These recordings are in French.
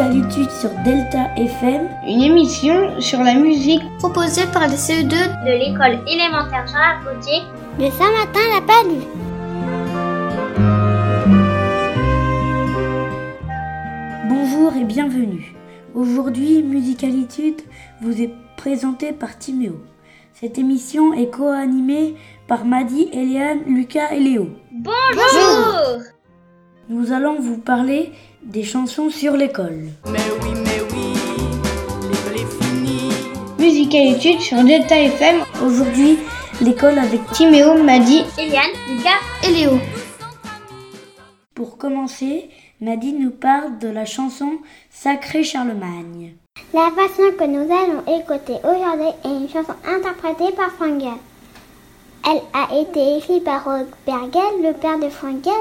Musicalitude sur Delta FM, une émission sur la musique proposée par les CE2 de l'école élémentaire Jean Gauthier de Saint-Martin la Palue. Bonjour et bienvenue. Aujourd'hui, Musicalitude vous est présentée par Timéo. Cette émission est co-animée par Madi, Eliane, Lucas et Léo. Bonjour Nous allons vous parler des chansons sur l'école. Mais oui, mais oui, l'école est finie. Musique et études sur Delta FM. Aujourd'hui, l'école avec Timéo, Madi, Eliane, Lucas et Léo. Pour commencer, Madi nous parle de la chanson Sacré Charlemagne. La façon que nous allons écouter aujourd'hui est une chanson interprétée par Frangel. Elle a été écrite par Rod Bergel, le père de Frangel.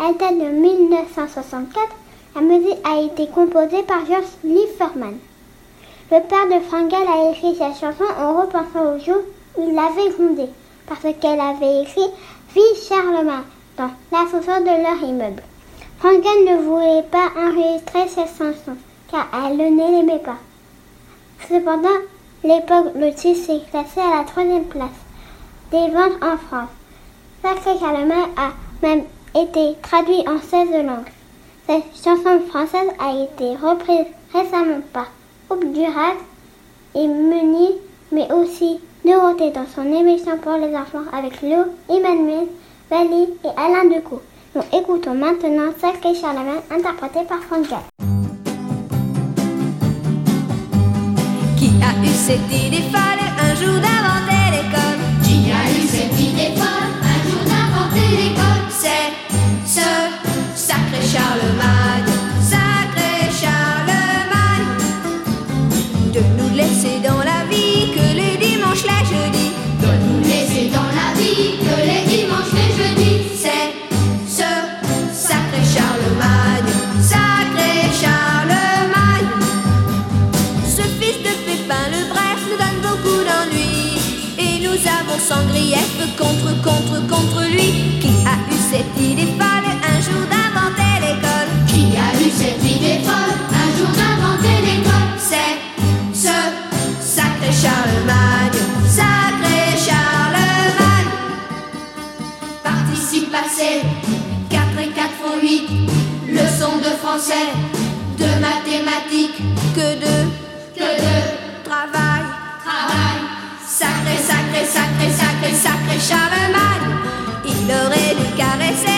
Elle date de 1964 la musique a été composée par George Lieferman. Le père de Frangel a écrit cette chanson en repensant au jour où il l'avait fondée, parce qu'elle avait écrit Vie Charlemagne dans l'ascenseur de leur immeuble. Frangel ne voulait pas enregistrer cette chanson, car elle ne l'aimait pas. Cependant, l'époque, le titre s'est classé à la troisième place des ventes en France. Sacré Charlemagne a même été traduit en 16 langues. Cette chanson française a été reprise récemment par Coupe Duras et Meunier, mais aussi Dorothée dans son émission pour les enfants avec Léo, Emmanuel, Valérie et Alain Decaux. Nous écoutons maintenant Sacré Charlemagne interprété par Franck Qui a eu cette idée folle un jour d'inventer l'école? Qui a eu cette idée folle un jour d'inventer l'école? Caresser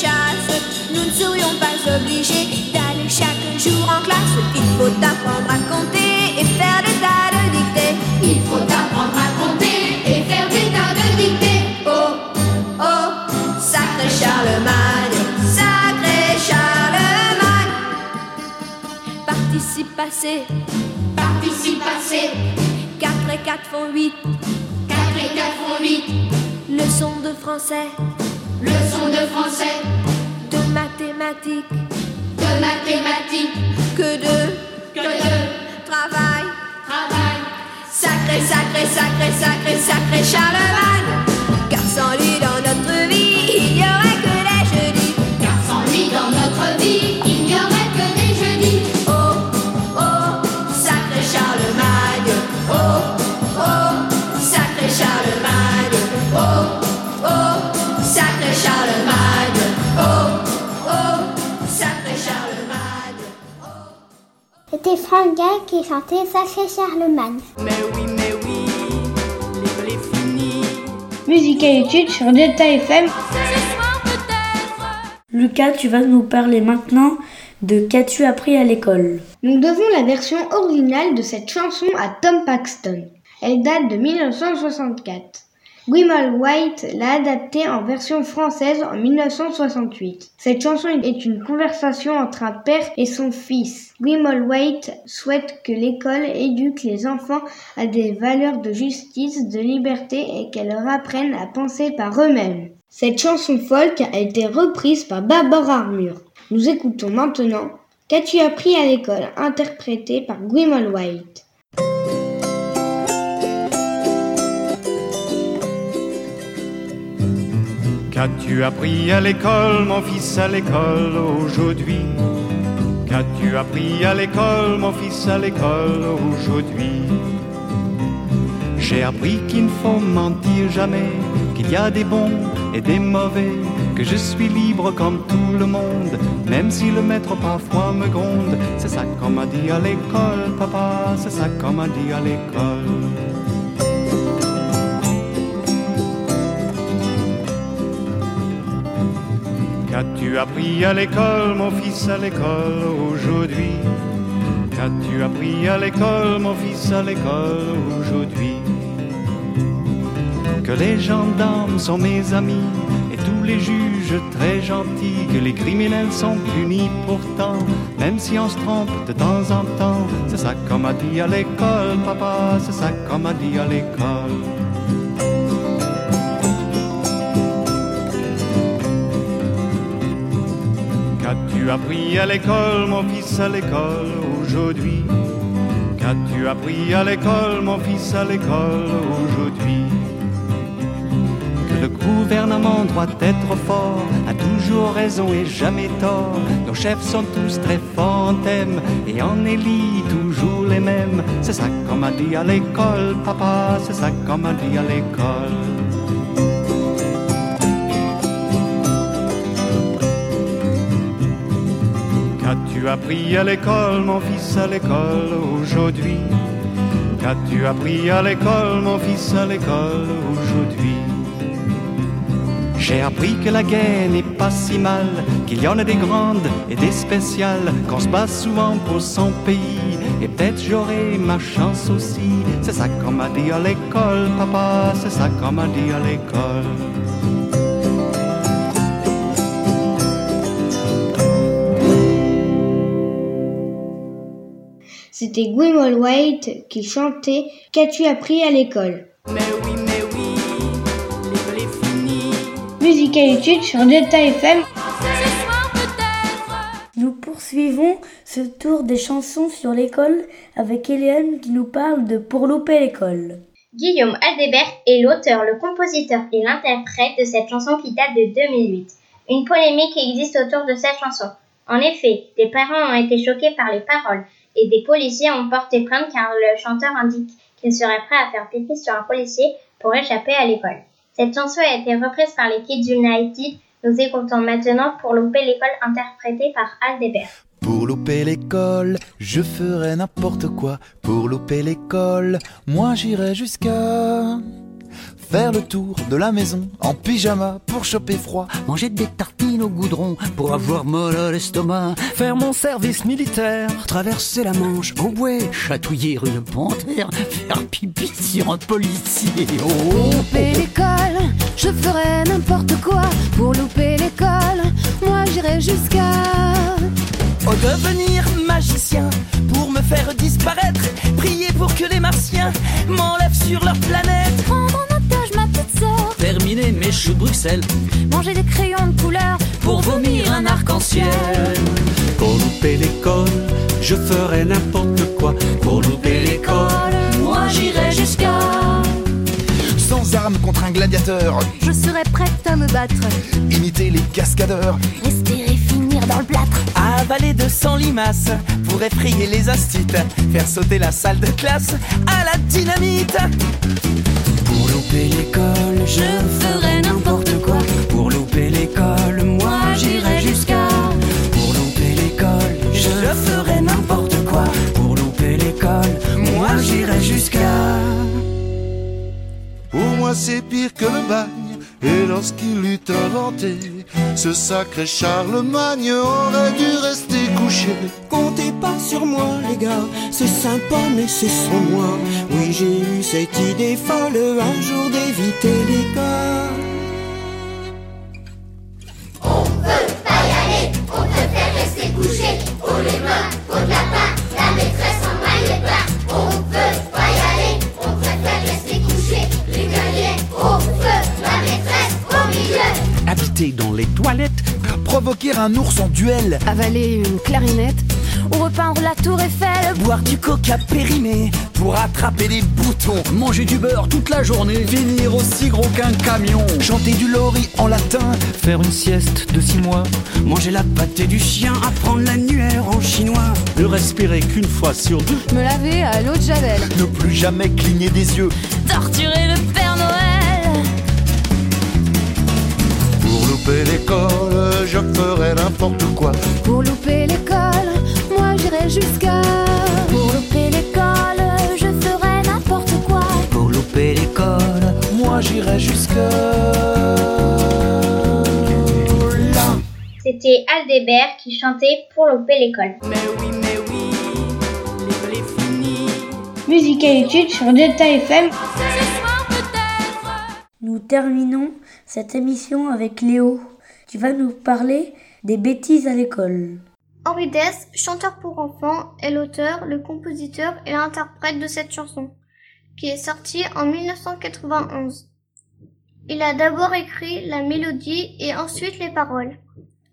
chasse. Nous ne serions pas obligés d'aller chaque jour en classe. Il faut apprendre à compter et faire des tas de dictées. Il faut apprendre à compter et faire des tas de dictées. Oh, oh, sacré Charlemagne, sacré Charlemagne. Participe passé, Participe passé, 4 et 4 font 8. 4 et 4 font 8. Leçon de français, mathématiques, que de que de travail. travail. Sacré, sacré, sacré, sacré, sacré Charlemagne. C'était Frangel qui chantait Sacré Charlemagne. Mais oui, mais oui, l'école est finie. Musique et études sur Delta FM. Lucas, tu vas nous parler maintenant de Qu'as-tu appris à l'école? Nous devons la version originale de cette chanson à Tom Paxton. Elle date de 1964. Guimel White l'a adaptée en version française en 1968. Cette chanson est une conversation entre un père et son fils. Guimel White souhaite que l'école éduque les enfants à des valeurs de justice, de liberté et qu'elle leur apprenne à penser par eux-mêmes. Cette chanson folk a été reprise par Barbara Armur. Nous écoutons maintenant Qu'as-tu appris à l'école? interprété par Guimel White. Qu'as-tu appris à l'école, mon fils, à l'école aujourd'hui? Qu'as-tu appris à l'école, mon fils, à l'école aujourd'hui? J'ai appris qu'il ne faut mentir jamais, qu'il y a des bons et des mauvais, que je suis libre comme tout le monde, même si le maître parfois me gronde. C'est ça qu'on m'a dit à l'école, papa, c'est ça qu'on m'a dit à l'école. Qu'as-tu appris à l'école, mon fils, à l'école aujourd'hui? Qu'as-tu appris à l'école, mon fils, à l'école aujourd'hui? Que les gendarmes sont mes amis et tous les juges très gentils, que les criminels sont punis pourtant, même si on se trompe de temps en temps. C'est ça qu'on m'a dit à l'école, papa, c'est ça qu'on m'a dit à l'école. Qu'as-tu appris à l'école, mon fils, à l'école aujourd'hui? Qu'as-tu appris à l'école, mon fils, à l'école aujourd'hui? Que le gouvernement doit être fort, a toujours raison et jamais tort. Nos chefs sont tous très forts et en élit toujours les mêmes. C'est ça qu'on m'a dit à l'école, papa, c'est ça qu'on m'a dit à l'école. Qu'as-tu appris à l'école, mon fils, à l'école aujourd'hui? Qu'as-tu appris à l'école, mon fils, à l'école aujourd'hui? J'ai appris que la guerre n'est pas si mal, qu'il y en a des grandes et des spéciales, qu'on se bat souvent pour son pays, et peut-être j'aurai ma chance aussi. C'est ça qu'on m'a dit à l'école, papa, c'est ça qu'on m'a dit à l'école. C'était Guimel White qui chantait Qu'as-tu appris à l'école? Mais oui, mais oui, l'école est finie. Musicalitude sur Delta FM. Nous poursuivons ce tour des chansons sur l'école avec Hélène qui nous parle de Pour louper l'école. Guillaume Aldebert est l'auteur, le compositeur et l'interprète de cette chanson qui date de 2008. Une polémique existe autour de cette chanson. En effet, des parents ont été choqués par les paroles et des policiers ont porté plainte car le chanteur indique qu'il serait prêt à faire pipi sur un policier pour échapper à l'école. Cette chanson a été reprise par les Kids United. Nous écoutons maintenant pour louper l'école interprétée par Aldebert. Pour louper l'école, je ferai n'importe quoi. Pour louper l'école, moi j'irai jusqu'à faire le tour de la maison en pyjama pour choper froid. Manger des tartines au goudron pour avoir mal à l'estomac. Faire mon service militaire, traverser la Manche au bouet, chatouiller une panthère, faire pipi sur un policier. Oh. Pour louper l'école, je ferai n'importe quoi. Pour louper l'école, moi j'irai jusqu'à au devenir magicien pour me faire disparaître, prier pour que les martiens m'enlèvent sur leur planète. Terminer mes choux de Bruxelles, manger des crayons de couleur pour vomir un arc-en-ciel. Pour louper l'école, je ferai n'importe quoi. Pour louper l'école, moi j'irai jusqu'à sans armes contre un gladiateur. Je serai prête à me battre. Imiter les cascadeurs. Respirer, finir dans le plâtre. Avaler de 100 limaces pour effrayer les instits. Faire sauter la salle de classe à la dynamite. L'école, je ferai n'importe quoi. Lorsqu'il eut inventé ce sacré Charlemagne, aurait dû rester couché. Comptez pas sur moi, les gars, c'est sympa, mais c'est sans moi. Oui, j'ai eu cette idée folle un jour d'éviter l'école. On provoquer un ours en duel, Avaler une clarinette ou repeindre la tour Eiffel. Boire du coca périmé pour attraper des boutons. manger du beurre toute la journée, finir aussi gros qu'un camion. chanter du lori en latin, Faire une sieste de six mois, Manger la pâtée du chien, apprendre l'annuaire en chinois. Ne respirer qu'une fois sur deux. Me laver à l'eau de Javel. ne plus jamais cligner des yeux. Torturer le Père Noël. Louper l'école, je ferai n'importe quoi. Pour louper l'école, moi j'irai jusqu'à. Pour louper l'école, je ferai n'importe quoi. Pour louper l'école, Moi j'irai jusque là. C'était Aldébert qui chantait pour louper l'école. Mais oui, mais oui, l'école est finie. Musique et études sur Delta FM. Nous terminons cette émission avec Léo, qui va nous parler des bêtises à l'école. Henri Dess, chanteur pour enfants, est l'auteur, le compositeur et l'interprète de cette chanson, qui est sortie en 1991. Il a d'abord écrit la mélodie et ensuite les paroles.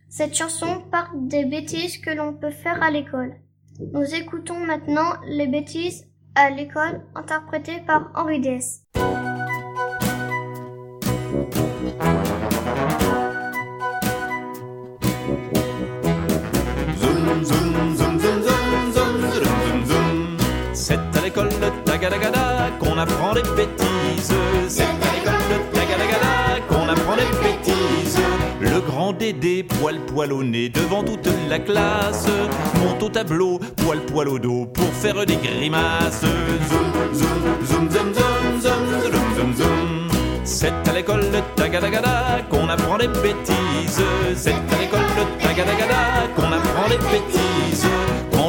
Cette chanson parle des bêtises que l'on peut faire à l'école. Nous écoutons maintenant les bêtises à l'école interprétées par Henri Dess. Qu'on apprend les bêtises. C'est à l'école de Tagadagada qu'on apprend les bêtises. Le grand Dédé, poil poil au nez devant toute la classe, monte au tableau, poil poil au dos pour faire des grimaces. Zoom, zoom, zoom, zoom, zoom, zoom, zoom, zoom, zoom. C'est à l'école de Tagadagada qu'on apprend les bêtises. C'est à l'école de Tagadagada qu'on apprend les bêtises.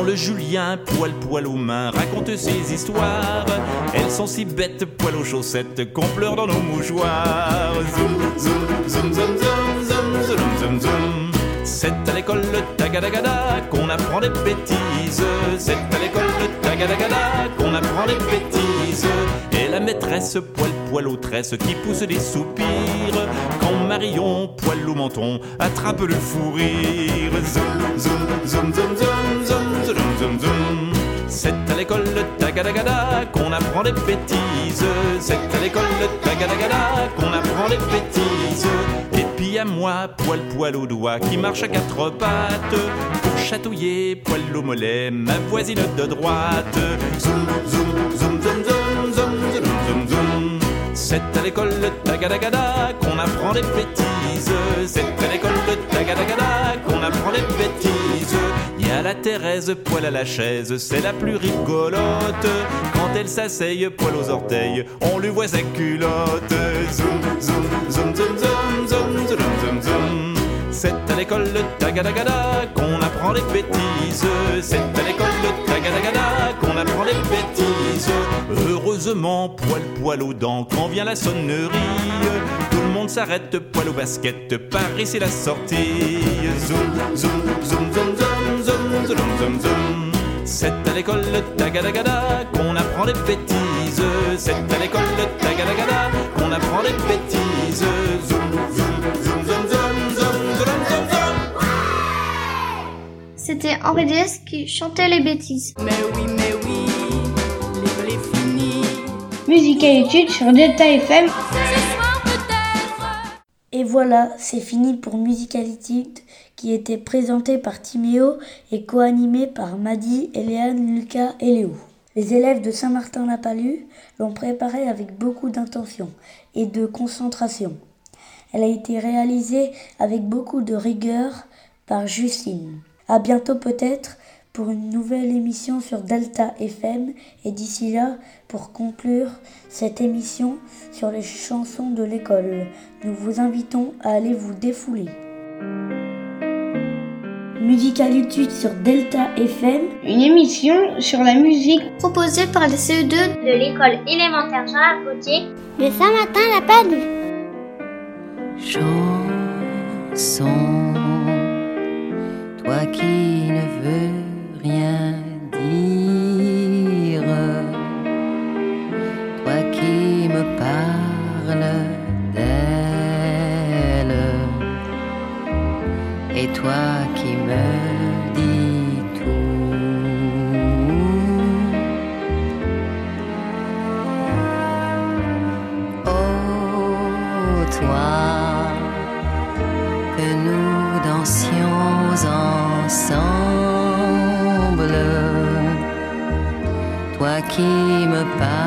Le Julien, poil poil aux mains, raconte ses histoires, elles sont si bêtes, poil aux chaussettes, qu'on pleure dans nos mouchoirs. Zoom, zoom, zoom, zoom, zoom, zoom, zoom, zoom, zoom. C'est à l'école de Tagadagada qu'on apprend les bêtises. C'est à l'école de Tagadagada qu'on apprend les bêtises. Et la maîtresse, poil poil aux tresses, qui pousse des soupirs. Quand Marion, poil au menton, attrape le fou rire. Zoom, zoom, zoom, zoom, zoom, zoom, C'est à l'école de Tagadagada qu'on apprend les bêtises. C'est à l'école de Tagadagada qu'on apprend les bêtises. Et puis à moi, poil poil au doigt, qui marche à quatre pattes pour chatouiller poil au mollet, ma voisine de droite. Zoom, zoom, zoom, zoom, zoom, zoom, zoom, zoom, zoom. C'est à l'école de Tagadagada qu'on apprend les bêtises. C'est à l'école de Tagadagada qu'on apprend les bêtises. A la Thérèse, poil à la chaise, c'est la plus rigolote. Quand elle s'asseye, poil aux orteils, on lui voit sa culotte. Zoom, zoom, zoom, zoom, zoom, zoom, zoom, zoom, zoom. C'est à l'école de Tagadagada qu'on apprend les bêtises. C'est à l'école de Tagadagada qu'on apprend les bêtises. Heureusement, poil poil aux dents, quand vient la sonnerie, tout le monde s'arrête, poil au basket, Paris c'est la sortie. Zoom, zoom, zoom, zoom, zum, zum, zum. C'est à l'école de tagadagada qu'on apprend des bêtises. C'est à l'école de tagadagada qu'on apprend des bêtises. Zoom, zoom, zoom, zoom, zoom, zoom, zoom, zoom, C'était Henri Dess qui chantait les bêtises. Mais oui, mais oui, l'école est finie. Musique et études sur Delta FM. Et voilà, c'est fini pour Musicality qui était présenté par Timéo et co-animé par Madi, Eliane, Lucas et Léo. Les élèves de Saint-Martin-la-Palue l'ont préparée avec beaucoup d'intention et de concentration. Elle a été réalisée avec beaucoup de rigueur par Justine. À bientôt peut-être pour une nouvelle émission sur Delta FM. Et d'ici là, pour conclure cette émission sur les chansons de l'école, nous vous invitons à aller vous défouler. Musicalitude sur Delta FM, une émission sur la musique. Proposée par les CE2 de l'école élémentaire Jean Gauthier. De Saint-Martin la Palue. Chanson, toi qui ne veux rien dire, toi qui me parles d'elle, et toi qui me parles